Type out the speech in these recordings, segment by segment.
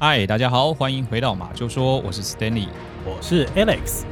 嗨，大家好，欢迎回到马就说，我是 Stanley，我是 Alex。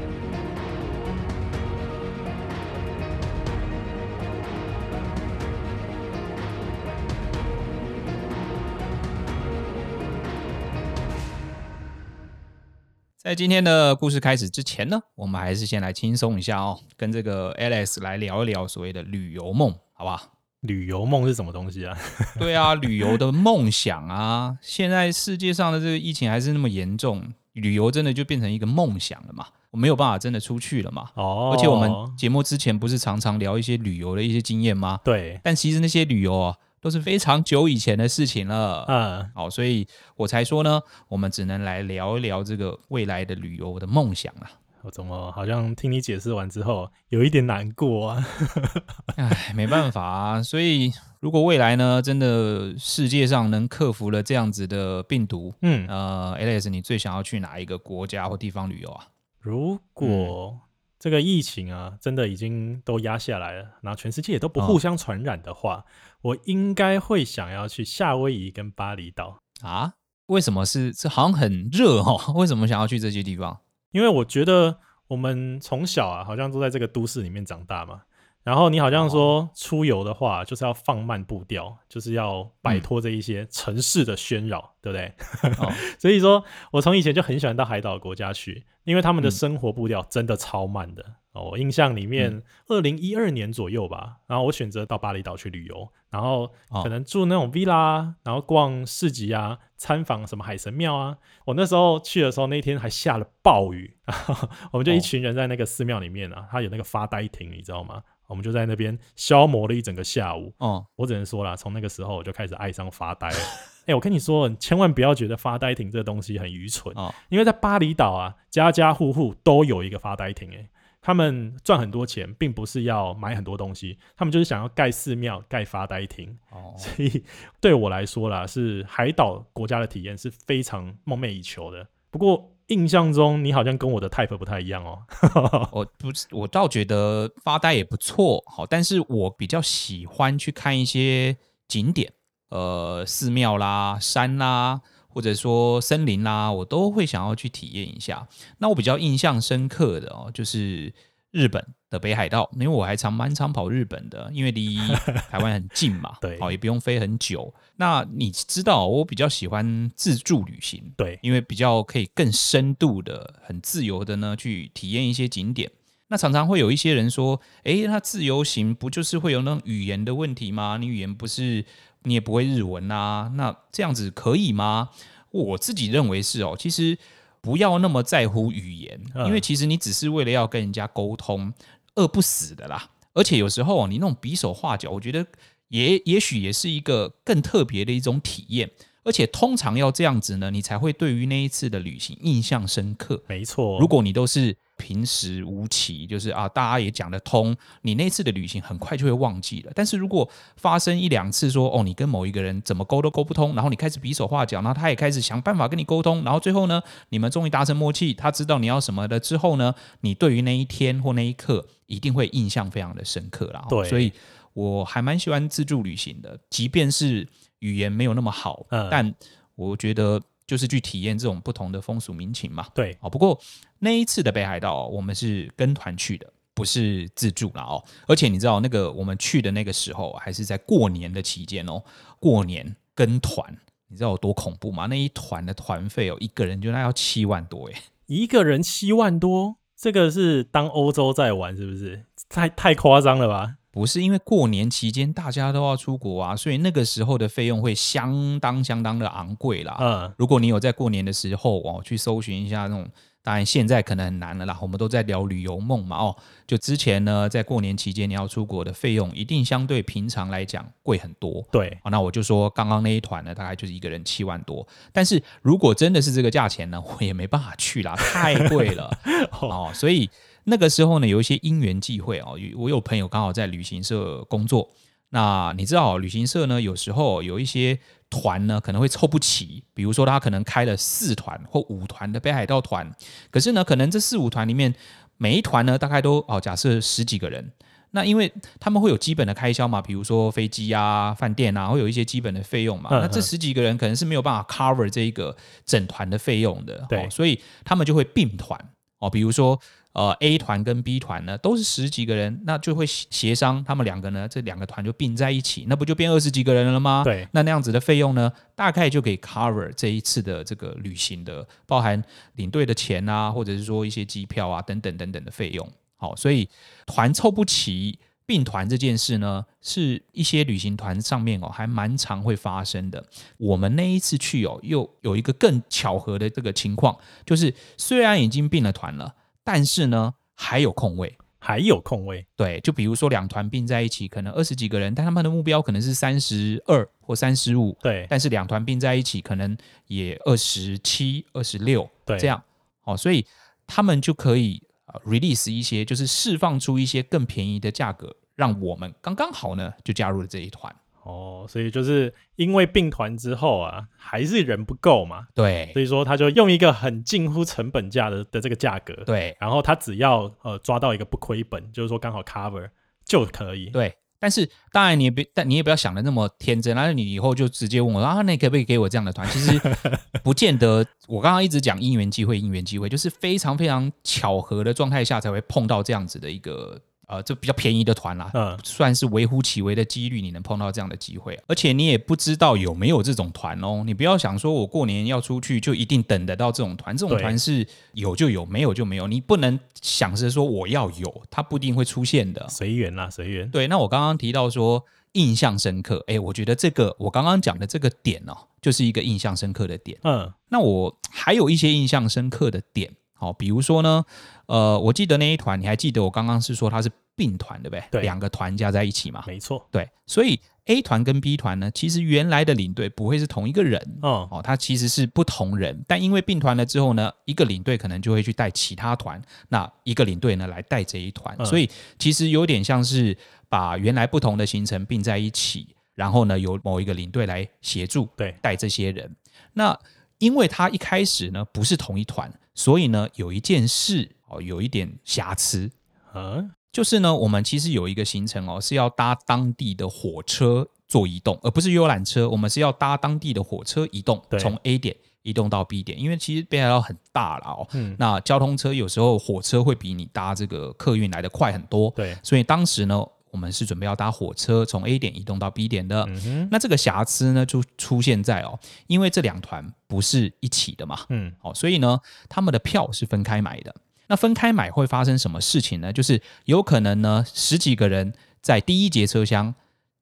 在今天的故事开始之前呢，我们还是先来轻松一下哦，跟这个 Alex 来聊一聊所谓的旅游梦，好不好？旅游梦是什么东西啊？对啊，旅游的梦想啊！现在世界上的这个疫情还是那么严重，旅游真的就变成一个梦想了嘛？我没有办法真的出去了嘛？哦，而且我们节目之前不是常常聊一些旅游的一些经验吗？对，但其实那些旅游啊，都是非常久以前的事情了。嗯，好，所以我才说呢，我们只能来聊一聊这个未来的旅游的梦想了。我怎么好像听你解释完之后有一点难过啊？哎，没办法啊。所以如果未来呢，真的世界上能克服了这样子的病毒，嗯，呃，Alex，你最想要去哪一个国家或地方旅游啊？如果这个疫情啊，真的已经都压下来了，然后全世界也都不互相传染的话，哦、我应该会想要去夏威夷跟巴厘岛啊？为什么是？这好像很热哦，为什么想要去这些地方？因为我觉得我们从小啊，好像都在这个都市里面长大嘛。然后你好像说出游的话，就是要放慢步调，就是要摆脱这一些城市的喧扰，嗯、对不对？哦、所以说我从以前就很喜欢到海岛国家去，因为他们的生活步调真的超慢的。哦，我印象里面，二零一二年左右吧，然后我选择到巴厘岛去旅游，然后可能住那种 villa，然后逛市集啊，参访什么海神庙啊。我那时候去的时候，那天还下了暴雨，我们就一群人在那个寺庙里面啊，他有那个发呆亭，你知道吗？我们就在那边消磨了一整个下午。哦，我只能说啦，从那个时候我就开始爱上发呆了。哎、欸，我跟你说，你千万不要觉得发呆亭这个东西很愚蠢。哦，因为在巴厘岛啊，家家户户都有一个发呆亭。哎，他们赚很多钱，并不是要买很多东西，他们就是想要盖寺庙、盖发呆亭。哦，所以对我来说啦，是海岛国家的体验是非常梦寐以求的。不过。印象中你好像跟我的 type 不太一样哦。我不是，我倒觉得发呆也不错，好，但是我比较喜欢去看一些景点，呃，寺庙啦、山啦，或者说森林啦，我都会想要去体验一下。那我比较印象深刻的哦，就是。日本的北海道，因为我还常蛮常跑日本的，因为离 台湾很近嘛，对，好，也不用飞很久。那你知道，我比较喜欢自助旅行，对，因为比较可以更深度的、很自由的呢去体验一些景点。那常常会有一些人说，诶，那自由行不就是会有那种语言的问题吗？你语言不是你也不会日文啊？那这样子可以吗？我自己认为是哦，其实。不要那么在乎语言，因为其实你只是为了要跟人家沟通，饿不死的啦。而且有时候你那种比手画脚，我觉得也也许也是一个更特别的一种体验。而且通常要这样子呢，你才会对于那一次的旅行印象深刻。没错，如果你都是。平时无奇，就是啊，大家也讲得通。你那次的旅行很快就会忘记了。但是如果发生一两次说，说哦，你跟某一个人怎么沟都沟不通，然后你开始比手画脚，然后他也开始想办法跟你沟通，然后最后呢，你们终于达成默契，他知道你要什么的之后呢，你对于那一天或那一刻一定会印象非常的深刻啦。对，所以我还蛮喜欢自助旅行的，即便是语言没有那么好，嗯，但我觉得。就是去体验这种不同的风俗民情嘛。对，哦，不过那一次的北海道，我们是跟团去的，不是自助了哦。而且你知道，那个我们去的那个时候，还是在过年的期间哦。过年跟团，你知道有多恐怖吗？那一团的团费哦，一个人就那要七万多耶，一个人七万多，这个是当欧洲在玩是不是？太太夸张了吧？不是，因为过年期间大家都要出国啊，所以那个时候的费用会相当相当的昂贵啦。嗯，如果你有在过年的时候哦去搜寻一下那种，当然现在可能很难了啦。我们都在聊旅游梦嘛哦，就之前呢，在过年期间你要出国的费用一定相对平常来讲贵很多。对，那我就说刚刚那一团呢，大概就是一个人七万多。但是如果真的是这个价钱呢，我也没办法去啦，太贵了 哦，所以。那个时候呢，有一些因缘际会哦，我有朋友刚好在旅行社工作。那你知道，旅行社呢，有时候有一些团呢，可能会凑不齐。比如说，他可能开了四团或五团的北海道团，可是呢，可能这四五团里面每一团呢，大概都哦，假设十几个人。那因为他们会有基本的开销嘛，比如说飞机啊、饭店啊，会有一些基本的费用嘛。嗯、那这十几个人可能是没有办法 cover 这一个整团的费用的，对、哦，所以他们就会并团哦。比如说，呃，A 团跟 B 团呢都是十几个人，那就会协商他们两个呢，这两个团就并在一起，那不就变二十几个人了吗？对，那那样子的费用呢，大概就可以 cover 这一次的这个旅行的，包含领队的钱啊，或者是说一些机票啊等等等等的费用。好，所以团凑不齐并团这件事呢，是一些旅行团上面哦，还蛮常会发生的。我们那一次去哦，又有一个更巧合的这个情况，就是虽然已经并了团了，但是呢还有空位，还有空位。对，就比如说两团并在一起，可能二十几个人，但他们的目标可能是三十二或三十五。对，但是两团并在一起，可能也二十七、二十六。对，这样。哦，所以他们就可以。release 一些就是释放出一些更便宜的价格，让我们刚刚好呢就加入了这一团哦，所以就是因为并团之后啊，还是人不够嘛，对，所以说他就用一个很近乎成本价的的这个价格，对，然后他只要呃抓到一个不亏本，就是说刚好 cover 就可以，对。但是当然你也别，但你也不要想的那么天真，然后你以后就直接问我啊，那你可不可以给我这样的团？其实 不见得。我刚刚一直讲因缘机会，因缘机会，就是非常非常巧合的状态下才会碰到这样子的一个。呃，这比较便宜的团啦，嗯，算是微乎其微的几率，你能碰到这样的机会，而且你也不知道有没有这种团哦。你不要想说我过年要出去就一定等得到这种团，这种团是有就有，没有就没有。你不能想着说我要有，它不一定会出现的。随缘啦，随缘。对，那我刚刚提到说印象深刻，哎，我觉得这个我刚刚讲的这个点哦，就是一个印象深刻的点。嗯，那我还有一些印象深刻的点。好，比如说呢，呃，我记得那一团，你还记得我刚刚是说它是并团，对不对？对，两个团加在一起嘛。没错，对，所以 A 团跟 B 团呢，其实原来的领队不会是同一个人，哦，哦，他其实是不同人，但因为并团了之后呢，一个领队可能就会去带其他团，那一个领队呢来带这一团，嗯，所以其实有点像是把原来不同的行程并在一起，然后呢由某一个领队来协助，对，带这些人。那因为他一开始呢不是同一团。所以呢，有一件事哦，有一点瑕疵，嗯，就是呢，我们其实有一个行程哦，是要搭当地的火车做移动，而不是游览车。我们是要搭当地的火车移动，从 A 点移动到 B 点。因为其实北海道很大了哦，嗯，那交通车有时候火车会比你搭这个客运来的快很多，对，所以当时呢。我们是准备要搭火车从 A 点移动到 B 点的，嗯，那这个瑕疵呢就出现在哦，因为这两团不是一起的嘛，嗯，哦，所以呢，他们的票是分开买的。那分开买会发生什么事情呢？就是有可能呢，十几个人在第一节车厢，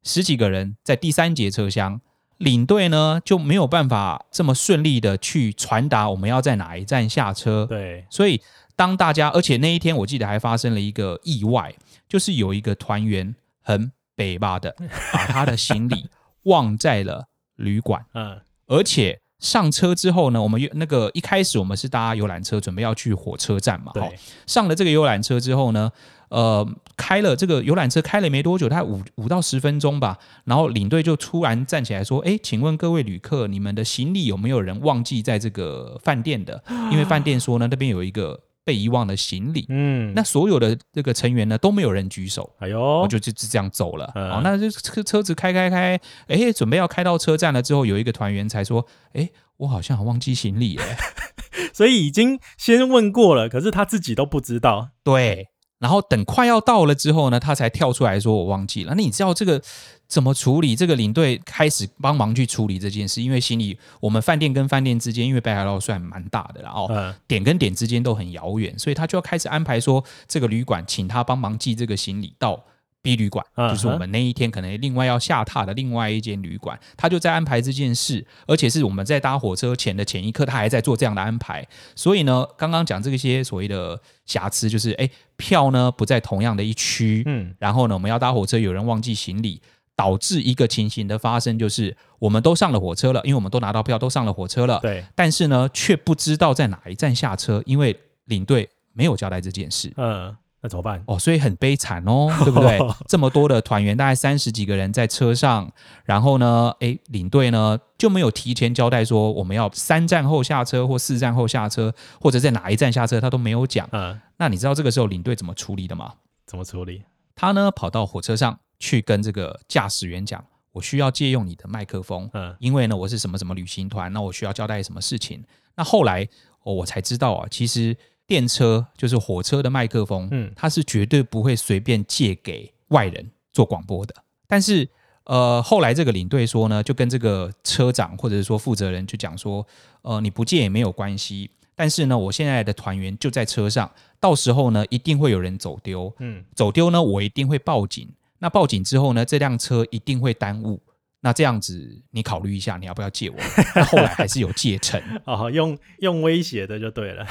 十几个人在第三节车厢，领队呢就没有办法这么顺利的去传达我们要在哪一站下车。对，所以当大家，而且那一天我记得还发生了一个意外。就是有一个团员很北吧的，把他的行李忘在了旅馆。嗯，而且上车之后呢，我们那个一开始我们是搭游览车，准备要去火车站嘛。对。上了这个游览车之后呢，呃，开了这个游览车开了没多久，大概五五到十分钟吧。然后领队就突然站起来说：“哎，请问各位旅客，你们的行李有没有人忘记在这个饭店的？因为饭店说呢，那边有一个。”被遗忘的行李，嗯，那所有的这个成员呢都没有人举手，哎呦，我就就就这样走了。嗯、哦，那就车车子开开开，哎，准备要开到车站了之后，有一个团员才说，哎，我好像忘记行李了，所以已经先问过了，可是他自己都不知道，对。然后等快要到了之后呢，他才跳出来说：“我忘记了。”那你知道这个怎么处理？这个领队开始帮忙去处理这件事，因为行李我们饭店跟饭店之间，因为北海道算蛮大的，然后点跟点之间都很遥远，所以他就要开始安排说，这个旅馆请他帮忙寄这个行李到。B 旅馆就是我们那一天可能另外要下榻的另外一间旅馆，他就在安排这件事，而且是我们在搭火车前的前一刻，他还在做这样的安排。所以呢，刚刚讲这些所谓的瑕疵，就是哎，票呢不在同样的一区，嗯，然后呢，我们要搭火车，有人忘记行李，导致一个情形的发生，就是我们都上了火车了，因为我们都拿到票，都上了火车了，对，但是呢，却不知道在哪一站下车，因为领队没有交代这件事，嗯。那怎么办？哦，所以很悲惨哦，对不对？这么多的团员，大概三十几个人在车上，然后呢，诶，领队呢就没有提前交代说我们要三站后下车或四站后下车，或者在哪一站下车，他都没有讲。嗯，那你知道这个时候领队怎么处理的吗？怎么处理？他呢跑到火车上去跟这个驾驶员讲，我需要借用你的麦克风，嗯，因为呢我是什么什么旅行团，那我需要交代什么事情。那后来哦我才知道啊，其实电车就是火车的麦克风，嗯，它是绝对不会随便借给外人做广播的。但是呃后来这个领队说呢，就跟这个车长或者是说负责人就讲说，呃你不借也没有关系。但是呢，我现在的团员就在车上，到时候呢，一定会有人走丢。嗯，走丢呢，我一定会报警。那报警之后呢，这辆车一定会耽误。那这样子，你考虑一下，你要不要借我？那后来还是有借成 哦，用用威胁的就对了。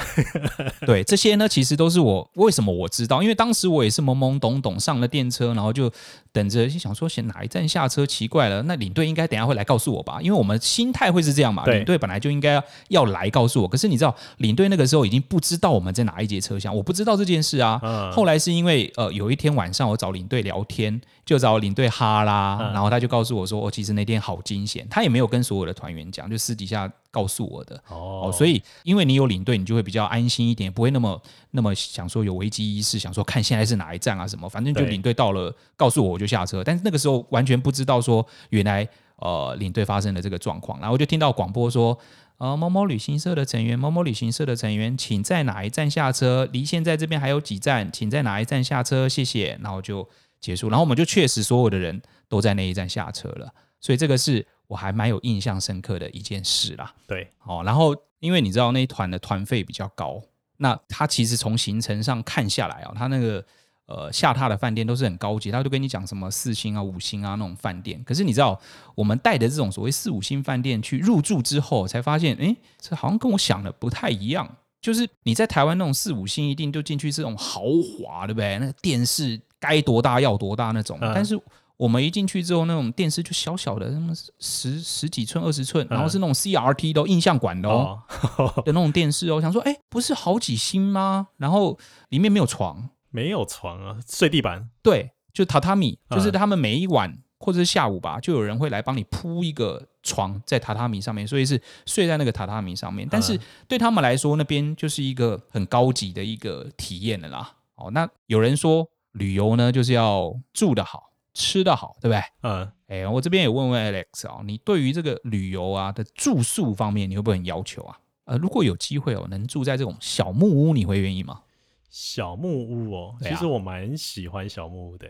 对，这些呢，其实都是我为什么我知道，因为当时我也是懵懵懂懂上了电车，然后就等着想说，选哪一站下车？奇怪了，那领队应该等下会来告诉我吧？因为我们心态会是这样嘛。领队本来就应该要来告诉我，可是你知道，领队那个时候已经不知道我们在哪一节车厢，我不知道这件事啊。嗯。后来是因为呃，有一天晚上我找领队聊天，就找领队哈啦，然后他就告诉我说，我、哦、其实那天好惊险，他也没有跟所有的团员讲，就私底下告诉我的。哦，所以因为你有领队，你就会比较安心一点，不会那么那么想说有危机意识，想说看现在是哪一站啊什么，反正就领队到了告诉我我就下车。但是那个时候完全不知道说原来呃领队发生了这个状况，然后我就听到广播说，呃某某旅行社的成员，某某旅行社的成员，请在哪一站下车？离现在这边还有几站，请在哪一站下车？谢谢。然后就结束，然后我们就确实所有的人都在那一站下车了。所以这个是我还蛮有印象深刻的一件事啦。对，哦，然后因为你知道那一团的团费比较高，那他其实从行程上看下来啊，他那个呃下榻的饭店都是很高级，他就跟你讲什么四星啊、五星啊那种饭店。可是你知道我们带的这种所谓四五星饭店去入住之后，才发现，哎，这好像跟我想的不太一样。就是你在台湾那种四五星一定就进去这种豪华，对不对？那个电视该多大要多大那种，嗯、但是。我们一进去之后，那种电视就小小的，那么十十几寸、二十寸，然后是那种 CRT 的印象馆的哦，的那种电视哦。想说，哎，不是好几星吗？然后里面没有床，没有床啊，睡地板。对，就榻榻米，就是他们每一晚或者是下午吧，就有人会来帮你铺一个床在榻榻米上面，所以是睡在那个榻榻米上面。但是对他们来说，那边就是一个很高级的一个体验了啦。哦，那有人说旅游呢，就是要住得好。吃的好，对不对？嗯，哎，我这边也问问 Alex 啊、哦，你对于这个旅游啊的住宿方面，你会不会很要求啊？呃，如果有机会哦，能住在这种小木屋，你会愿意吗？小木屋哦，其实我蛮喜欢小木屋的，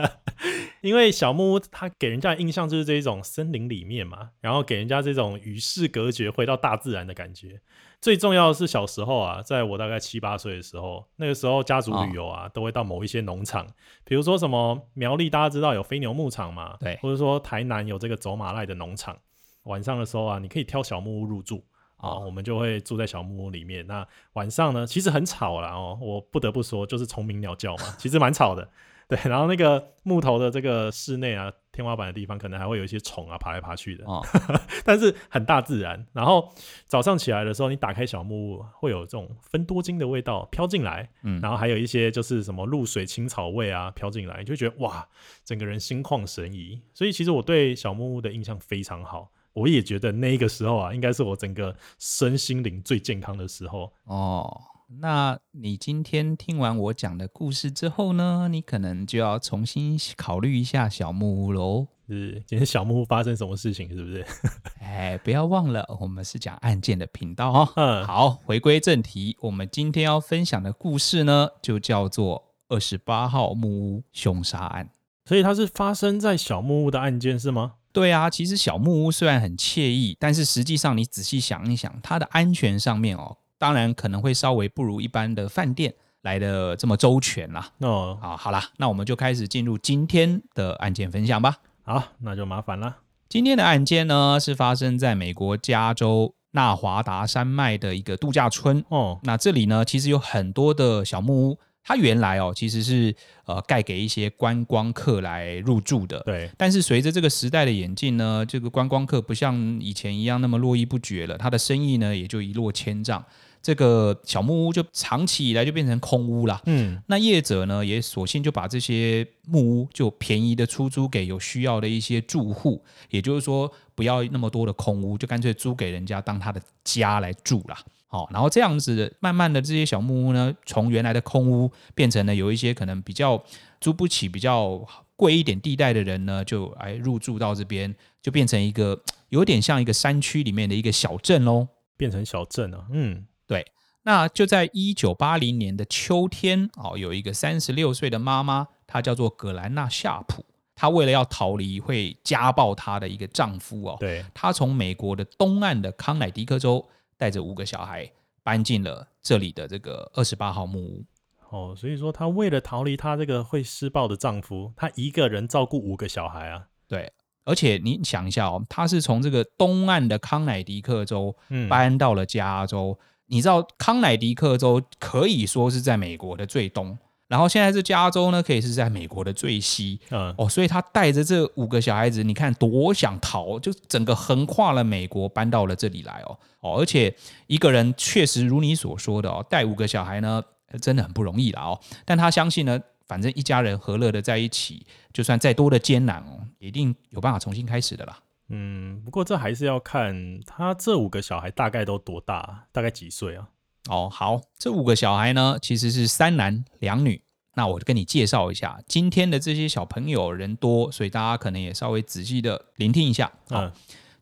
啊、因为小木屋它给人家的印象就是这种森林里面嘛，然后给人家这种与世隔绝、回到大自然的感觉。最重要的是小时候啊，在我大概七八岁的时候，那个时候家族旅游啊，哦、都会到某一些农场，比如说什么苗栗，大家知道有飞牛牧场嘛，对，或者说台南有这个走马濑的农场，晚上的时候啊，你可以挑小木屋入住。啊，我们就会住在小木屋里面。那晚上呢，其实很吵啦哦，我不得不说，就是虫鸣鸟叫嘛，其实蛮吵的。对，然后那个木头的这个室内啊，天花板的地方可能还会有一些虫啊爬来爬去的。哦，但是很大自然。然后早上起来的时候，你打开小木屋，会有这种芬多精的味道飘进来。嗯，然后还有一些就是什么露水青草味啊飘进来，你就觉得哇，整个人心旷神怡。所以其实我对小木屋的印象非常好。我也觉得那个时候啊，应该是我整个身心灵最健康的时候哦。那你今天听完我讲的故事之后呢，你可能就要重新考虑一下小木屋喽。是，今天小木屋发生什么事情？是不是？哎，不要忘了，我们是讲案件的频道哦。嗯，好，回归正题，我们今天要分享的故事呢，就叫做二十八号木屋凶杀案。所以它是发生在小木屋的案件是吗？对啊，其实小木屋虽然很惬意，但是实际上你仔细想一想，它的安全上面哦，当然可能会稍微不如一般的饭店来的这么周全啦。哦，好，好啦，那我们就开始进入今天的案件分享吧。好，那就麻烦了。今天的案件呢，是发生在美国加州纳华达山脉的一个度假村。哦，那这里呢，其实有很多的小木屋。它原来哦，其实是呃盖给一些观光客来入住的。对。但是随着这个时代的演进呢，这个观光客不像以前一样那么络绎不绝了，它的生意呢也就一落千丈。这个小木屋就长期以来就变成空屋了。嗯。那业者呢也索性就把这些木屋就便宜的出租给有需要的一些住户，也就是说不要那么多的空屋，就干脆租给人家当他的家来住了。好，然后这样子，慢慢的这些小木屋呢，从原来的空屋变成了有一些可能比较租不起、比较贵一点地带的人呢，就哎入住到这边，就变成一个有点像一个山区里面的一个小镇喽，变成小镇了。嗯，对。那就在一九八零年的秋天，哦，有一个三十六岁的妈妈，她叫做葛兰娜夏普，她为了要逃离会家暴她的一个丈夫哦，对，她从美国的东岸的康乃狄克州。带着五个小孩搬进了这里的这个二十八号木屋。哦，所以说她为了逃离她这个会施暴的丈夫，她一个人照顾五个小孩啊。对，而且你想一下哦，她是从这个东岸的康乃狄克州搬到了加州。嗯。你知道康乃狄克州可以说是在美国的最东。然后现在是加州呢，可以是在美国的最西，嗯，哦，所以他带着这五个小孩子，你看多想逃，就整个横跨了美国，搬到了这里来哦，哦，而且一个人确实如你所说的哦，带五个小孩呢，真的很不容易了哦。但他相信呢，反正一家人和乐的在一起，就算再多的艰难哦，一定有办法重新开始的啦。嗯，不过这还是要看他这五个小孩大概都多大，大概几岁啊？哦，好，这五个小孩呢，其实是三男两女。那我就跟你介绍一下，今天的这些小朋友人多，所以大家可能也稍微仔细的聆听一下。啊、嗯，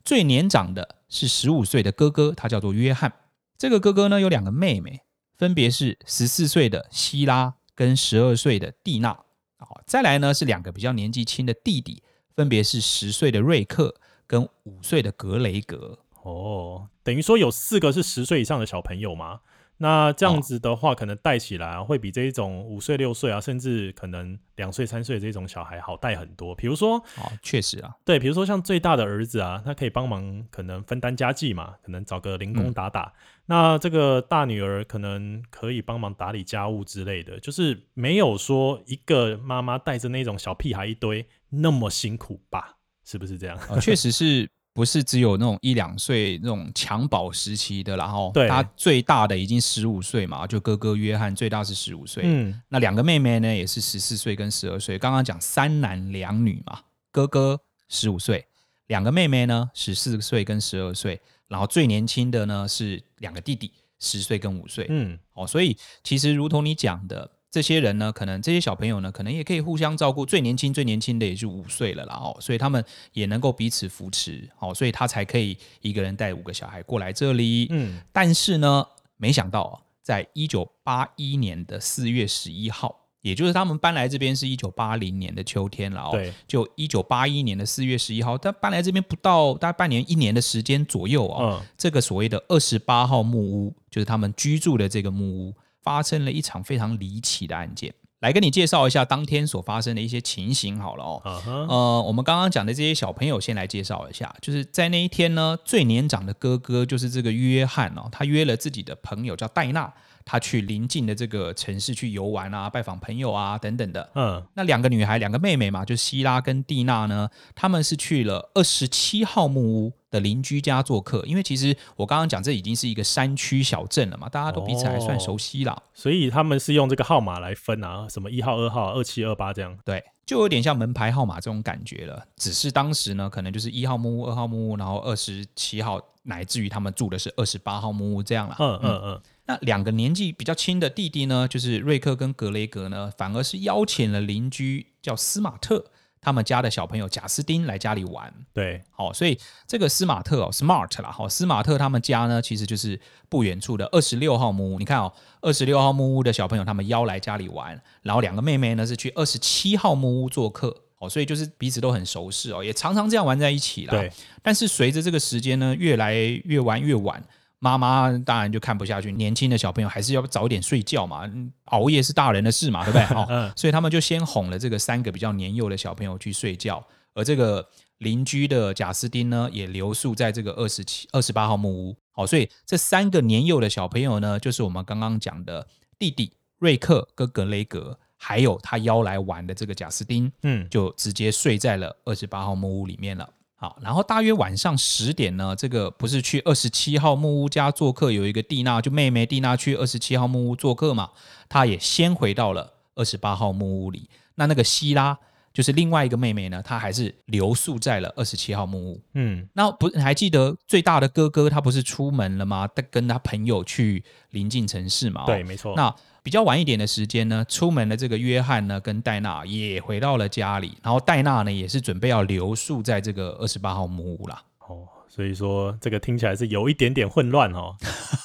最年长的是十五岁的哥哥，他叫做约翰。这个哥哥呢，有两个妹妹，分别是十四岁的希拉跟十二岁的蒂娜。好，再来呢是两个比较年纪轻的弟弟，分别是十岁的瑞克跟五岁的格雷格。哦，等于说有四个是十岁以上的小朋友吗？那这样子的话，可能带起来啊会比这一种五岁、六岁啊，甚至可能两岁、三岁这种小孩好带很多。比如说，哦，确实啊，对，比如说像最大的儿子啊，他可以帮忙，可能分担家计嘛，可能找个零工打打。嗯。那这个大女儿可能可以帮忙打理家务之类的，就是没有说一个妈妈带着那种小屁孩一堆那么辛苦吧？是不是这样？哦，确实是。不是只有那种一两岁那种襁褓时期的，然后他最大的已经十五岁嘛，就哥哥约翰最大是十五岁，嗯，那两个妹妹呢也是十四岁跟十二岁。刚刚讲三男两女嘛，哥哥十五岁，两个妹妹呢十四岁跟十二岁，然后最年轻的呢是两个弟弟十岁跟五岁，嗯，哦，所以其实如同你讲的。这些人呢，可能这些小朋友呢，可能也可以互相照顾。最年轻、最年轻的也就五岁了啦，哦，所以他们也能够彼此扶持，哦，所以他才可以一个人带五个小孩过来这里。嗯，但是呢，没想到啊在一九八一年的四月十一号，也就是他们搬来这边是一九八零年的秋天了哦，对，就一九八一年的四月十一号，他搬来这边不到大概半年、一年的时间左右啊，嗯，这个所谓的二十八号木屋，就是他们居住的这个木屋。发生了一场非常离奇的案件，来跟你介绍一下当天所发生的一些情形好了哦。Uh -huh. 呃，我们刚刚讲的这些小朋友，先来介绍一下，就是在那一天呢，最年长的哥哥就是这个约翰哦，他约了自己的朋友叫戴娜。他去邻近的这个城市去游玩啊，拜访朋友啊，等等的。嗯，那两个女孩，两个妹妹嘛，就希拉跟蒂娜呢，他们是去了二十七号木屋的邻居家做客。因为其实我刚刚讲，这已经是一个山区小镇了嘛，大家都彼此还算熟悉啦。哦，所以他们是用这个号码来分啊，什么一号、二号、二七、二八这样。对，就有点像门牌号码这种感觉了。只是当时呢，可能就是一号木屋、二号木屋，然后二十七号，乃至于他们住的是二十八号木屋这样了。嗯嗯嗯。那两个年纪比较轻的弟弟呢，就是瑞克跟格雷格呢，反而是邀请了邻居叫斯马特他们家的小朋友贾斯汀来家里玩。对，好，所以这个斯马特哦，smart 啦，好，斯马特他们家呢，其实就是不远处的二十六号木屋。你看哦，二十六号木屋的小朋友他们邀来家里玩，然后两个妹妹呢是去二十七号木屋做客。哦，所以就是彼此都很熟识哦，也常常这样玩在一起啦。对，但是随着这个时间呢，越来越玩越晚。妈妈当然就看不下去，年轻的小朋友还是要早点睡觉嘛，熬夜是大人的事嘛，对不对？哦，所以他们就先哄了这个三个比较年幼的小朋友去睡觉，而这个邻居的贾斯汀呢，也留宿在这个二十七、二十八号木屋。好，所以这三个年幼的小朋友呢，就是我们刚刚讲的弟弟瑞克跟格雷格，还有他邀来玩的这个贾斯汀，嗯，就直接睡在了二十八号木屋里面了。好，然后大约晚上十点呢，这个不是去二十七号木屋家做客，有一个蒂娜，就妹妹蒂娜去二十七号木屋做客嘛，她也先回到了二十八号木屋里。那那个希拉就是另外一个妹妹呢，她还是留宿在了二十七号木屋。嗯，那不你还记得最大的哥哥他不是出门了吗？他跟他朋友去临近城市嘛？对，没错。那比较晚一点的时间呢，出门的这个约翰呢，跟戴娜也回到了家里，然后戴娜呢也是准备要留宿在这个二十八号木屋啦。哦，所以说这个听起来是有一点点混乱哦。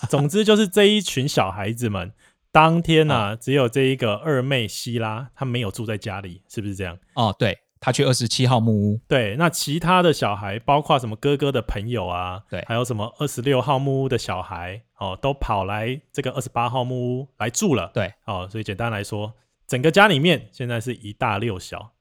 总之就是这一群小孩子们，当天呢、啊嗯、只有这一个二妹希拉，她没有住在家里，是不是这样？哦，对。他去二十七号木屋，对，那其他的小孩，包括什么哥哥的朋友啊，对，还有什么二十六号木屋的小孩，哦，都跑来这个二十八号木屋来住了，对，哦，所以简单来说，整个家里面现在是一大六小，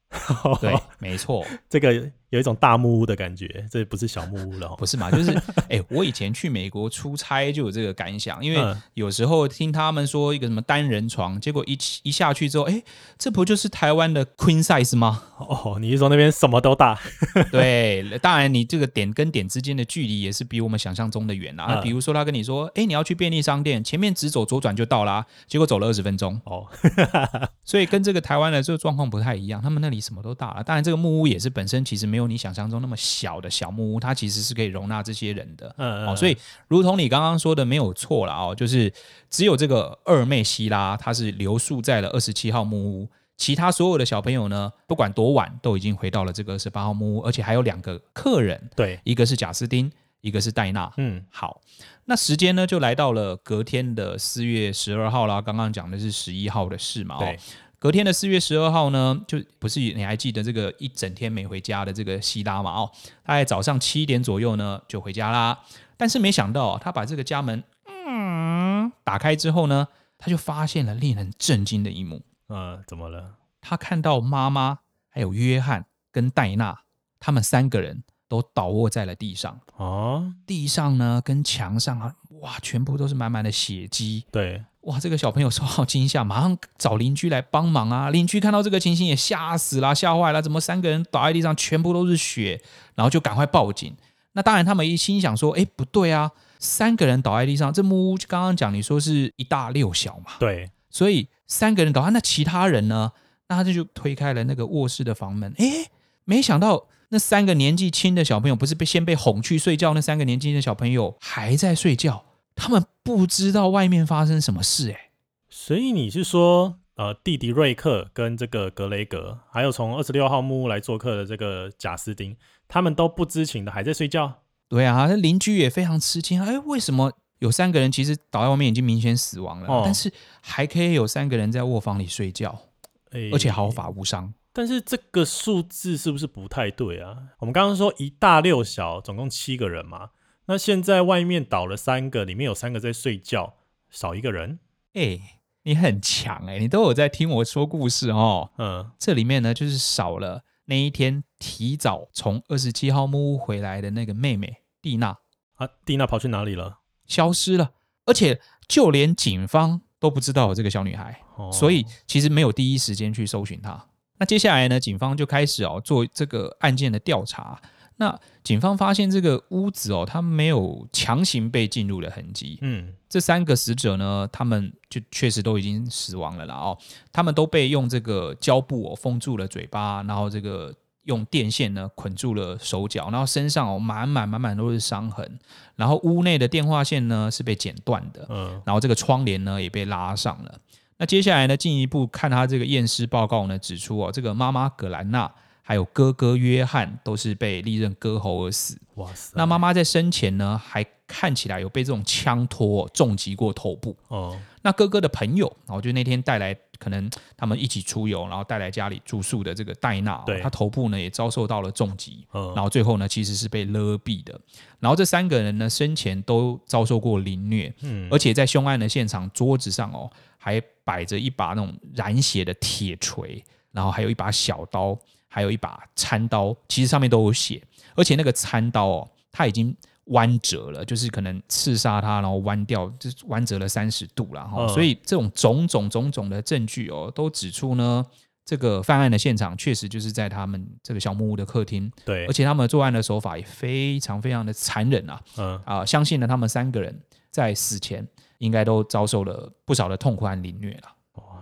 对，没错，这个。有一种大木屋的感觉，这不是小木屋了，不是嘛？就是，哎、欸，我以前去美国出差就有这个感想，因为有时候听他们说一个什么单人床，结果一一下去之后，哎、欸，这不就是台湾的 Queen Size 吗？哦，你是说那边什么都大？对，当然你这个点跟点之间的距离也是比我们想象中的远啊。比如说他跟你说，哎、欸，你要去便利商店，前面直走左转就到啦，结果走了二十分钟。哦，所以跟这个台湾的这个状况不太一样，他们那里什么都大了。当然，这个木屋也是本身其实没有。没有你想象中那么小的小木屋，它其实是可以容纳这些人的。嗯，嗯，哦，所以如同你刚刚说的，没有错了哦，就是只有这个二妹希拉，她是留宿在了二十七号木屋，其他所有的小朋友呢，不管多晚，都已经回到了这个二十八号木屋，而且还有两个客人，对，一个是贾斯汀，一个是戴娜。嗯，好，那时间呢，就来到了隔天的四月十二号啦。刚刚讲的是十一号的事嘛，对。隔天的四月十二号呢，就不是你还记得这个一整天没回家的这个希拉嘛？哦，他在早上七点左右呢就回家啦。但是没想到，他把这个家门嗯打开之后呢，他就发现了令人震惊的一幕。呃，怎么了？他看到妈妈还有约翰跟戴娜，他们三个人都倒卧在了地上。哦，地上呢跟墙上啊，哇，全部都是满满的血迹。对。哇，这个小朋友受到惊吓，马上找邻居来帮忙啊！邻居看到这个情形也吓死了，吓坏了，怎么三个人倒在地上，全部都是血，然后就赶快报警。那当然，他们一心想说，哎，不对啊，三个人倒在地上，这木屋刚刚讲你说是一大六小嘛，对，所以三个人倒下，那其他人呢？那他就就推开了那个卧室的房门，哎，没想到那三个年纪轻的小朋友不是被先被哄去睡觉，那三个年纪轻的小朋友还在睡觉。他们不知道外面发生什么事，哎，所以你是说，呃，弟弟瑞克跟这个格雷格，还有从二十六号木屋来做客的这个贾斯汀，他们都不知情的还在睡觉？对啊，那邻居也非常吃惊，哎，为什么有三个人其实倒在外面已经明显死亡了，哦，但是还可以有三个人在卧房里睡觉，哎，而且毫发无伤？但是这个数字是不是不太对啊？我们刚刚说一大六小，总共七个人嘛。那现在外面倒了三个，里面有三个在睡觉，少一个人。哎、欸，你很强哎、欸，你都有在听我说故事哦。嗯，这里面呢，就是少了那一天提早从二十七号木屋回来的那个妹妹蒂娜啊。蒂娜跑去哪里了？消失了，而且就连警方都不知道有这个小女孩，哦、所以其实没有第一时间去搜寻她。那接下来呢，警方就开始哦做这个案件的调查。那警方发现这个屋子哦，它没有强行被进入的痕迹。嗯，这三个死者呢，他们就确实都已经死亡了啦哦。他们都被用这个胶布哦封住了嘴巴，然后这个用电线呢捆住了手脚，然后身上哦满满满满都是伤痕。然后屋内的电话线呢是被剪断的，嗯，然后这个窗帘呢也被拉上了。那接下来呢，进一步看他这个验尸报告呢，指出哦，这个妈妈葛兰娜。还有哥哥约翰都是被利刃割喉而死。哇塞！那妈妈在生前呢，还看起来有被这种枪托重击过头部。哦。那哥哥的朋友，然后就那天带来，可能他们一起出游，然后带来家里住宿的这个戴娜，对，他头部呢也遭受到了重击。嗯。然后最后呢，其实是被勒毙的。然后这三个人呢，生前都遭受过凌虐。嗯。而且在凶案的现场，桌子上哦，还摆着一把那种染血的铁锤，然后还有一把小刀。还有一把餐刀，其实上面都有血，而且那个餐刀哦，它已经弯折了，就是可能刺杀他，然后弯掉，就弯折了三十度了哈。嗯、所以这种种种种种的证据哦，都指出呢，这个犯案的现场确实就是在他们这个小木屋的客厅。对，而且他们作案的手法也非常非常的残忍啊。嗯啊，相信呢，他们三个人在死前应该都遭受了不少的痛苦和凌虐了。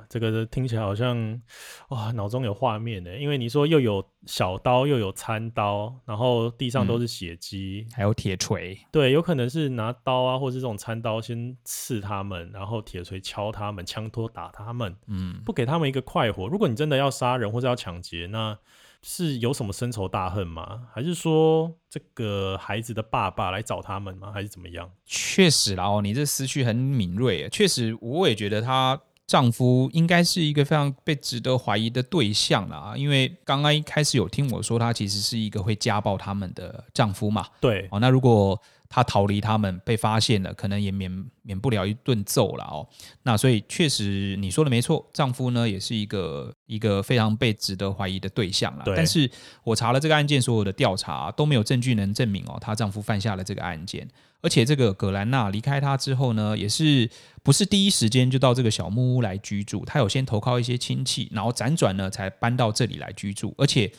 这个听起来好像哇，脑中有画面呢。因为你说又有小刀，又有餐刀，然后地上都是血迹，嗯，还有铁锤。对，有可能是拿刀啊，或是这种餐刀先刺他们，然后铁锤敲他们，枪托打他们，嗯，不给他们一个快活。如果你真的要杀人或者要抢劫，那是有什么深仇大恨吗？还是说这个孩子的爸爸来找他们吗？还是怎么样？确实啦，哦，你这思绪很敏锐。确实，我也觉得她丈夫应该是一个非常被值得怀疑的对象了啊。因为刚刚一开始有听我说，她其实是一个会家暴他们的丈夫嘛。对，哦，那如果他逃离他们被发现了，可能也免免不了一顿揍了哦。那所以确实你说的没错，丈夫呢也是一个一个非常被值得怀疑的对象了。但是我查了这个案件所有的调查都没有证据能证明哦，她丈夫犯下了这个案件。而且这个葛兰娜离开她之后呢，也是不是第一时间就到这个小木屋来居住？她有先投靠一些亲戚，然后辗转呢才搬到这里来居住，而且。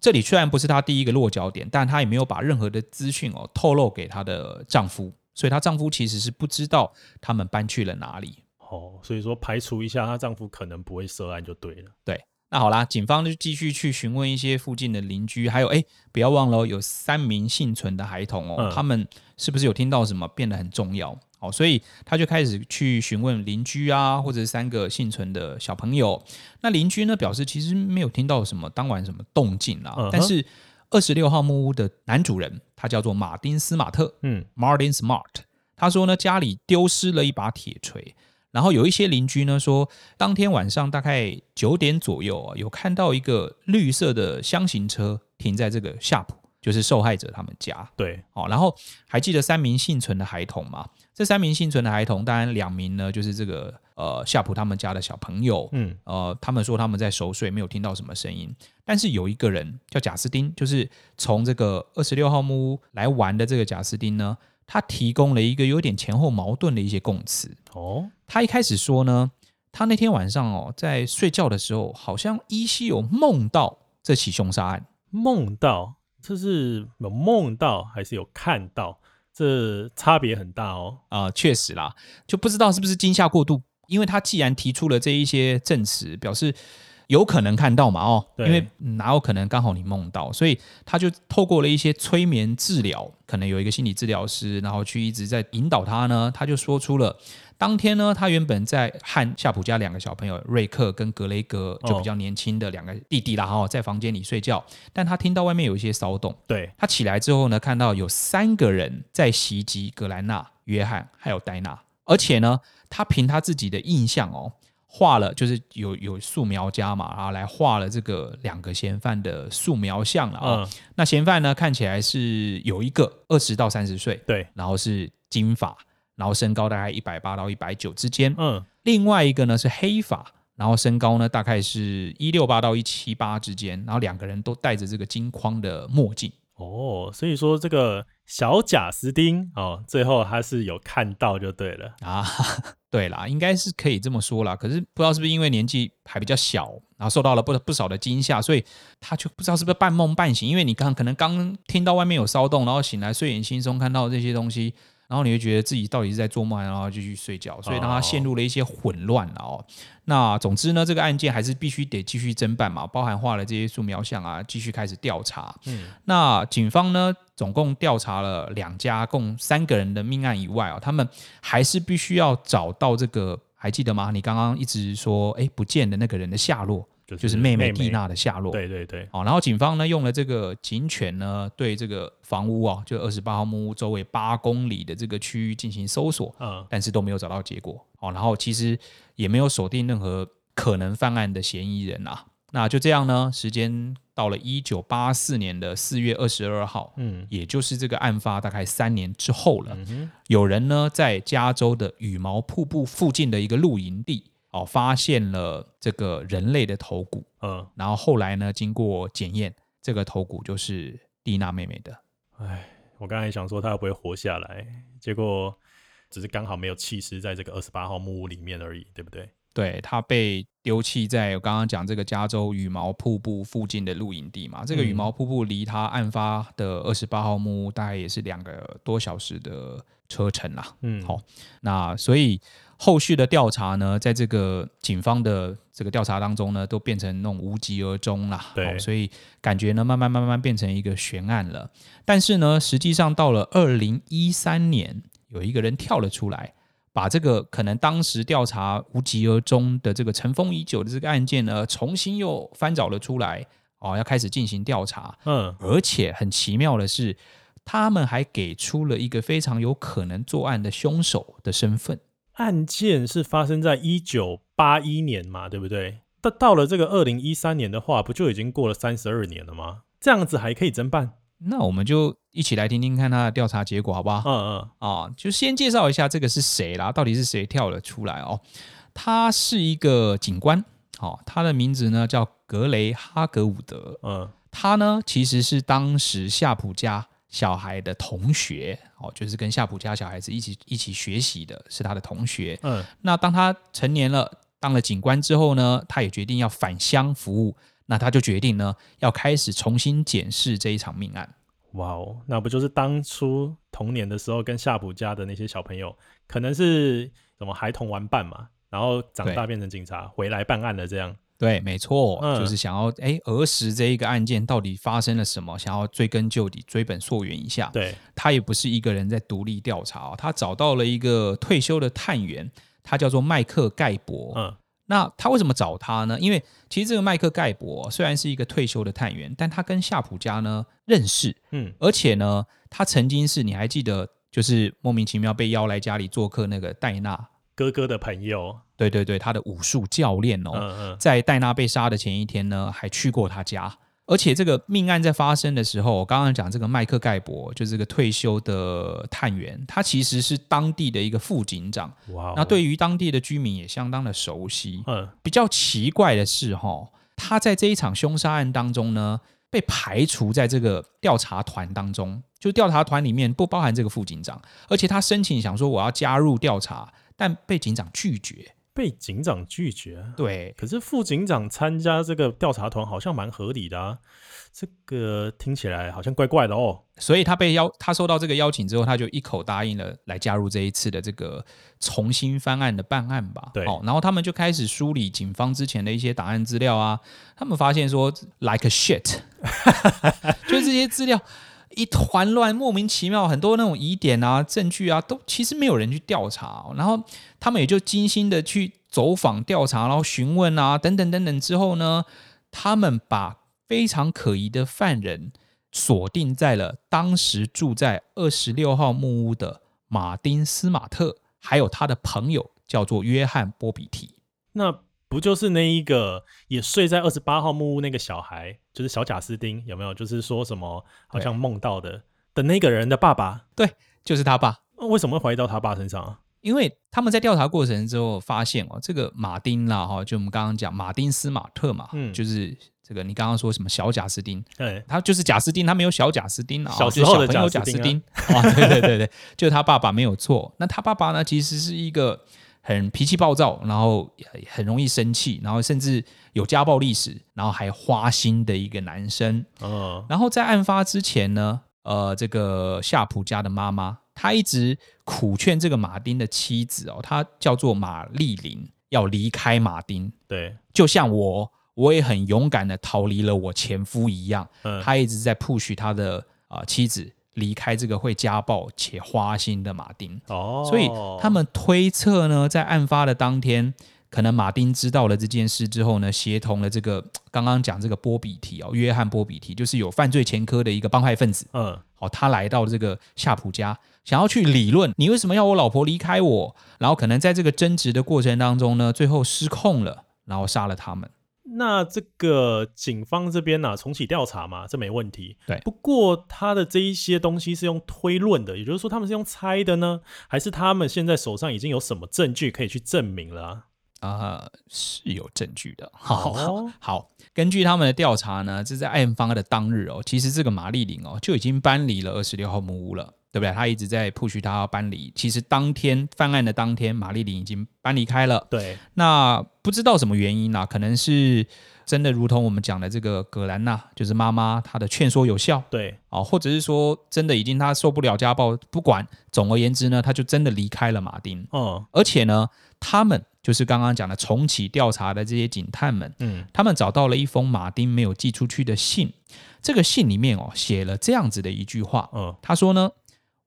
这里虽然不是她第一个落脚点，但她也没有把任何的资讯哦透露给她的丈夫，所以她丈夫其实是不知道他们搬去了哪里。哦，所以说排除一下，她丈夫可能不会涉案就对了。对，那好啦，警方就继续去询问一些附近的邻居，还有哎，不要忘了有三名幸存的孩童哦，嗯、他们是不是有听到什么变得很重要？好，所以他就开始去询问邻居啊，或者三个幸存的小朋友。那邻居呢表示，其实没有听到什么当晚什么动静啦。Uh huh. 但是二十六号木屋的男主人，他叫做马丁斯马特，嗯，Martin Smart。他说呢，家里丢失了一把铁锤。然后有一些邻居呢说，当天晚上大概九点左右啊，有看到一个绿色的箱型车停在这个夏普，就是受害者他们家。对，好，然后还记得三名幸存的孩童吗？这三名幸存的孩童，当然两名呢，就是这个呃夏普他们家的小朋友，嗯，呃，他们说他们在熟睡，没有听到什么声音。但是有一个人叫贾斯汀，就是从这个二十六号木屋来玩的这个贾斯汀呢，他提供了一个有点前后矛盾的一些供词。哦，他一开始说呢，他那天晚上哦在睡觉的时候，好像依稀有梦到这起凶杀案。梦到，这是有梦到还是有看到？这差别很大哦，啊、确实啦，就不知道是不是惊吓过度，因为他既然提出了这一些证词，表示有可能看到嘛，哦，对因为哪有可能刚好你梦到，所以他就透过了一些催眠治疗，可能有一个心理治疗师，然后去一直在引导他呢，他就说出了。当天呢，他原本在和夏普家两个小朋友瑞克跟格雷格，就比较年轻的两个弟弟啦，哈，在房间里睡觉。但他听到外面有一些骚动，对，他起来之后呢，看到有三个人在袭击格兰纳、约翰还有戴娜，而且呢，他凭他自己的印象哦，画了就是有有素描家嘛，然后来画了这个两个嫌犯的素描像了啊。嗯、那嫌犯呢，看起来是有一个二十到三十岁，对，然后是金发。然后身高大概一百八到一百九之间，嗯，另外一个呢是黑发，然后身高呢大概是一六八到一七八之间，然后两个人都戴着这个金框的墨镜。哦，所以说这个小贾斯汀哦，最后他是有看到就对了啊，对啦，应该是可以这么说啦。可是不知道是不是因为年纪还比较小，然后受到了不不少的惊吓，所以他就不知道是不是半梦半醒，因为你刚可能刚听到外面有骚动，然后醒来睡眼惺忪看到这些东西。然后你会觉得自己到底是在做梦，然后就去睡觉，所以让他陷入了一些混乱了哦。那总之呢，这个案件还是必须得继续侦办嘛，包含画了这些素描像啊，继续开始调查。嗯，那警方呢，总共调查了两家共三个人的命案以外啊，他们还是必须要找到这个，还记得吗？你刚刚一直说哎不见的那个人的下落。就是妹妹蒂娜的下落。对对对。好，然后警方呢用了这个警犬呢，对这个房屋啊，就二十八号木屋周围八公里的这个区域进行搜索，嗯，但是都没有找到结果。好，然后其实也没有锁定任何可能犯案的嫌疑人啊。那就这样呢，时间到了一九八四年的四月二十二号，嗯，也就是这个案发大概三年之后了。嗯，有人呢在加州的羽毛瀑布附近的一个露营地。哦，发现了这个人类的头骨，嗯，然后后来呢，经过检验，这个头骨就是蒂娜妹妹的。哎，我刚才想说她会不会活下来，结果只是刚好没有弃尸在这个二十八号木屋里面而已，对不对？对，她被丢弃在我刚刚讲这个加州羽毛瀑布附近的露营地嘛。这个羽毛瀑布离她案发的二十八号木屋大概也是两个多小时的车程啦。嗯，好，那所以。后续的调查呢，在这个警方的这个调查当中呢，都变成那种无疾而终啦。对、哦，所以感觉呢，慢慢慢慢变成一个悬案了。但是呢，实际上到了二零一三年，有一个人跳了出来，把这个可能当时调查无疾而终的这个尘封已久的这个案件呢，重新又翻找了出来。哦，要开始进行调查。嗯，而且很奇妙的是，他们还给出了一个非常有可能作案的凶手的身份。案件是发生在一九八一年嘛，对不对？到到了这个二零一三年的话，不就已经过了三十二年了吗？这样子还可以侦办？那我们就一起来听听看他的调查结果，好不好？嗯嗯，啊，就先介绍一下这个是谁啦，到底是谁跳了出来哦？他是一个警官，哦，他的名字呢叫格雷哈格伍德。嗯，他呢其实是当时夏普家。小孩的同学哦，就是跟夏普家小孩子一起一起学习的，是他的同学。嗯，那当他成年了，当了警官之后呢，他也决定要返乡服务。那他就决定呢，要开始重新检视这一场命案。哇哦，那不就是当初童年的时候跟夏普家的那些小朋友，可能是什么孩童玩伴嘛，然后长大变成警察回来办案了这样。对，没错，嗯、就是想要哎，儿时这一个案件到底发生了什么？想要追根究底、追本溯源一下。对，他也不是一个人在独立调查，他找到了一个退休的探员，他叫做麦克盖博。嗯，那他为什么找他呢？因为其实这个麦克盖博虽然是一个退休的探员，但他跟夏普家呢认识。嗯，而且呢，他曾经是你还记得，就是莫名其妙被邀来家里做客那个戴娜。哥哥的朋友，对对对，他的武术教练哦，嗯嗯，在戴娜被杀的前一天呢，还去过他家。而且这个命案在发生的时候，我刚刚讲这个麦克盖博，就是这个退休的探员，他其实是当地的一个副警长。哇，那对于当地的居民也相当的熟悉。嗯，比较奇怪的是哈，他在这一场凶杀案当中呢，被排除在这个调查团当中，就调查团里面不包含这个副警长，而且他申请想说我要加入调查。但被警长拒绝，被警长拒绝。对，可是副警长参加这个调查团好像蛮合理的啊，这个听起来好像怪怪的哦。所以他被邀，他收到这个邀请之后，他就一口答应了来加入这一次的这个重新翻案的办案吧。对，然后他们就开始梳理警方之前的一些档案资料啊，他们发现说，like a shit，就这些资料。一团乱，莫名其妙，很多那种疑点啊、证据啊，都其实没有人去调查，然后他们也就精心的去走访调查，然后询问啊，等等等等之后呢，他们把非常可疑的犯人锁定在了当时住在二十六号木屋的马丁斯马特，还有他的朋友叫做约翰波比提。那不就是那一个也睡在二十八号木屋那个小孩，就是小贾斯汀，有没有？就是说什么好像梦到的的那个人的爸爸？对，就是他爸。为什么会怀疑到他爸身上啊？因为他们在调查过程之后发现哦，这个马丁啦，哈，就我们刚刚讲马丁斯马特嘛，嗯，就是这个你刚刚说什么小贾斯汀，对，他就是贾斯汀，他没有小贾斯丁啊，小时候的贾斯汀啊，对对对对，就是他爸爸没有错。那他爸爸呢，其实是一个。很脾气暴躁，然后很容易生气，然后甚至有家暴历史，然后还花心的一个男生。哦，然后在案发之前呢，呃，这个夏普家的妈妈，她一直苦劝这个马丁的妻子哦，她叫做玛丽琳，要离开马丁。对，就像我，我也很勇敢的逃离了我前夫一样。嗯，她一直在 push 她的啊、呃、妻子。离开这个会家暴且花心的马丁哦，所以他们推测呢，在案发的当天，可能马丁知道了这件事之后呢，协同了这个刚刚讲这个波比提哦，约翰波比提，就是有犯罪前科的一个帮派分子。嗯，好，他来到这个夏普家，想要去理论，你为什么要我老婆离开我？然后可能在这个争执的过程当中呢，最后失控了，然后杀了他们。那这个警方这边呢、啊，重启调查嘛，这没问题。对，不过他的这一些东西是用推论的，也就是说他们是用猜的呢，还是他们现在手上已经有什么证据可以去证明了、啊？啊、呃，是有证据的。好、哦、好，根据他们的调查呢，这在案发的当日哦，其实这个玛丽琳哦就已经搬离了二十六号木屋了，对不对？他一直在 push 他要搬离。其实当天犯案的当天，玛丽琳已经搬离开了。对，那不知道什么原因呢、啊？可能是真的，如同我们讲的这个葛兰娜，就是妈妈她的劝说有效。对，哦，或者是说真的已经她受不了家暴，不管。总而言之呢，她就真的离开了马丁。哦，而且呢，他们。就是刚刚讲的重启调查的这些警探们，嗯，他们找到了一封马丁没有寄出去的信。这个信里面哦，写了这样子的一句话，嗯，他说呢，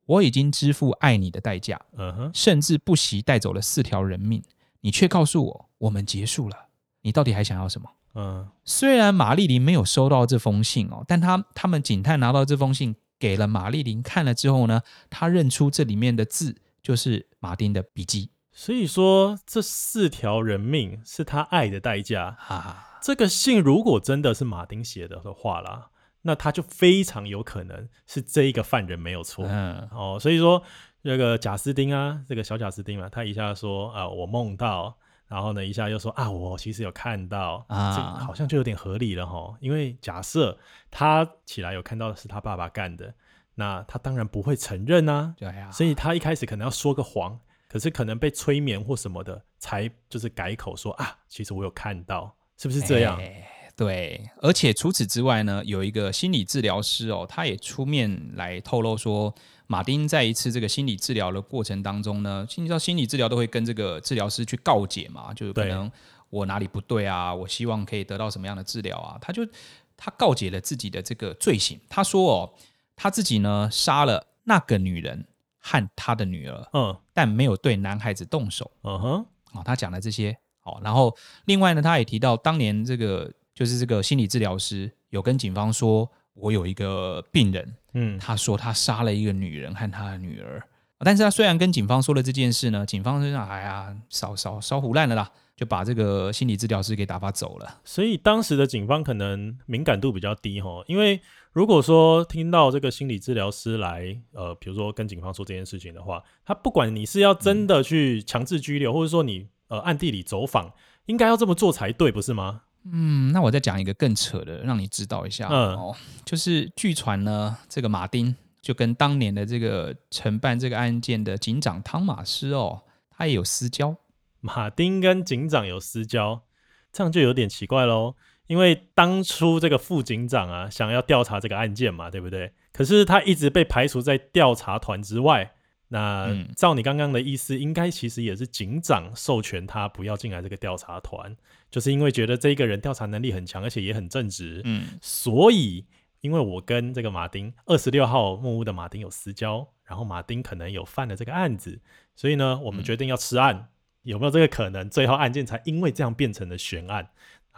我已经支付爱你的代价，嗯哼，甚至不惜带走了四条人命，你却告诉我我们结束了，你到底还想要什么？嗯，虽然玛丽琳没有收到这封信哦，但他他们警探拿到这封信，给了玛丽琳看了之后呢，他认出这里面的字就是马丁的笔记。所以说，这四条人命是他爱的代价啊！这个信如果真的是马丁写的的话啦，那他就非常有可能是这一个犯人没有错。嗯哦，所以说这个贾斯汀啊，这个小贾斯汀嘛，他一下说啊，我梦到，然后呢，一下又说啊，我其实有看到啊，这好像就有点合理了哈。因为假设他起来有看到的是他爸爸干的，那他当然不会承认啊。对啊，所以他一开始可能要说个谎。可是可能被催眠或什么的，才就是改口说啊，其实我有看到，是不是这样？欸、对，而且除此之外呢，有一个心理治疗师哦，他也出面来透露说，马丁在一次这个心理治疗的过程当中呢，你知道心理治疗都会跟这个治疗师去告解嘛，就是可能我哪里不对啊，我希望可以得到什么样的治疗啊，他就他告解了自己的这个罪行，他说哦，他自己呢杀了那个女人。和他的女儿，嗯，但没有对男孩子动手，嗯哼，哦，他讲了这些，哦，然后另外呢，他也提到当年这个就是这个心理治疗师有跟警方说，我有一个病人，嗯，他说他杀了一个女人和他的女儿，但是他虽然跟警方说了这件事呢，警方就想哎呀，烧烧烧胡烂了啦，就把这个心理治疗师给打发走了。所以当时的警方可能敏感度比较低哈，因为。如果说听到这个心理治疗师来，呃，比如说跟警方说这件事情的话，他不管你是要真的去强制拘留，嗯、或者说你呃暗地里走访，应该要这么做才对，不是吗？嗯，那我再讲一个更扯的，让你知道一下。嗯，哦，就是据传呢，这个马丁就跟当年的这个承办这个案件的警长汤马斯哦，他也有私交。马丁跟警长有私交，这样就有点奇怪喽。因为当初这个副警长啊，想要调查这个案件嘛，对不对？可是他一直被排除在调查团之外。那照你刚刚的意思，应该其实也是警长授权他不要进来这个调查团，就是因为觉得这个人调查能力很强，而且也很正直。嗯，所以因为我跟这个马丁二十六号木屋的马丁有私交，然后马丁可能有犯了这个案子，所以呢，我们决定要吃案。嗯，有没有这个可能？最后案件才因为这样变成了悬案。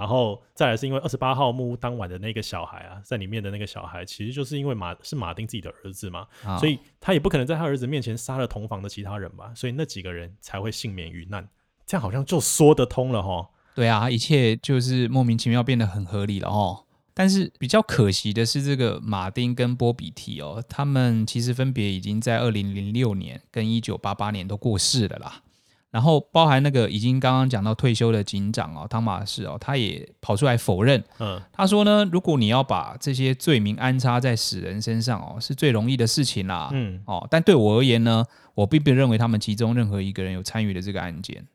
然后再来是因为二十八号木屋当晚的那个小孩啊，在里面的那个小孩，其实就是因为马是马丁自己的儿子嘛，哦、所以他也不可能在他儿子面前杀了同房的其他人吧，所以那几个人才会幸免于难，这样好像就说得通了哈。对啊，一切就是莫名其妙变得很合理了哦。但是比较可惜的是，这个马丁跟波比提哦，他们其实分别已经在二零零六年跟一九八八年都过世了啦。然后包含那个已经刚刚讲到退休的警长哦，汤马士哦，他也跑出来否认。嗯，他说呢，如果你要把这些罪名安插在死人身上哦，是最容易的事情啦。嗯，哦，但对我而言呢，我并不认为他们其中任何一个人有参与的这个案件。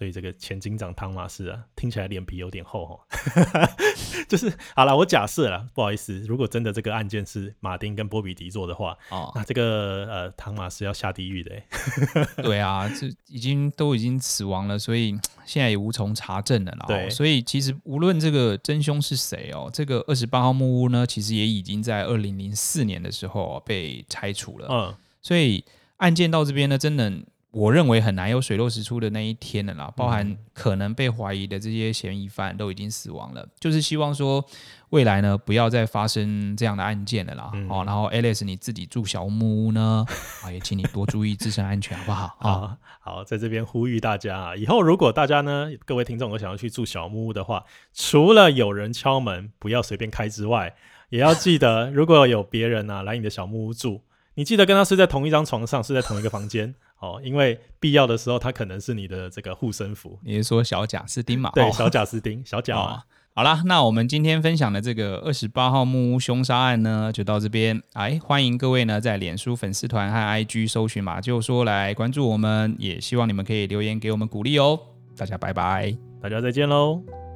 所以这个前警长汤马斯啊，听起来脸皮有点厚哈。就是好了，我假设了，不好意思，如果真的这个案件是马丁跟波比迪做的话，哦，那这个呃汤马斯要下地狱的。对啊，这已经都已经死亡了，所以 现在也无从查证了啦。对，所以其实无论这个真凶是谁哦，这个二十八号木屋呢，其实也已经在二零零四年的时候被拆除了。嗯，所以案件到这边呢，真的。我认为很难有水落石出的那一天了啦，包含可能被怀疑的这些嫌疑犯都已经死亡了，就是希望说未来呢不要再发生这样的案件了啦。嗯、哦，然后 Alice 你自己住小木屋呢，啊也请你多注意自身安全，好不好？啊，好，在这边呼吁大家啊，以后如果大家呢各位听众有想要去住小木屋的话，除了有人敲门不要随便开之外，也要记得如果有别人啊来你的小木屋住，你记得跟他睡在同一张床上，睡在同一个房间。哦，因为必要的时候，它可能是你的这个护身符。你是说小贾斯汀嘛？对，哦、小贾斯汀，小贾。好啦，那我们今天分享的这个二十八号木屋凶杀案呢，就到这边。哎，欢迎各位呢在脸书粉丝团和 IG 搜寻马就说来关注我们，也希望你们可以留言给我们鼓励哦。大家拜拜，大家再见喽。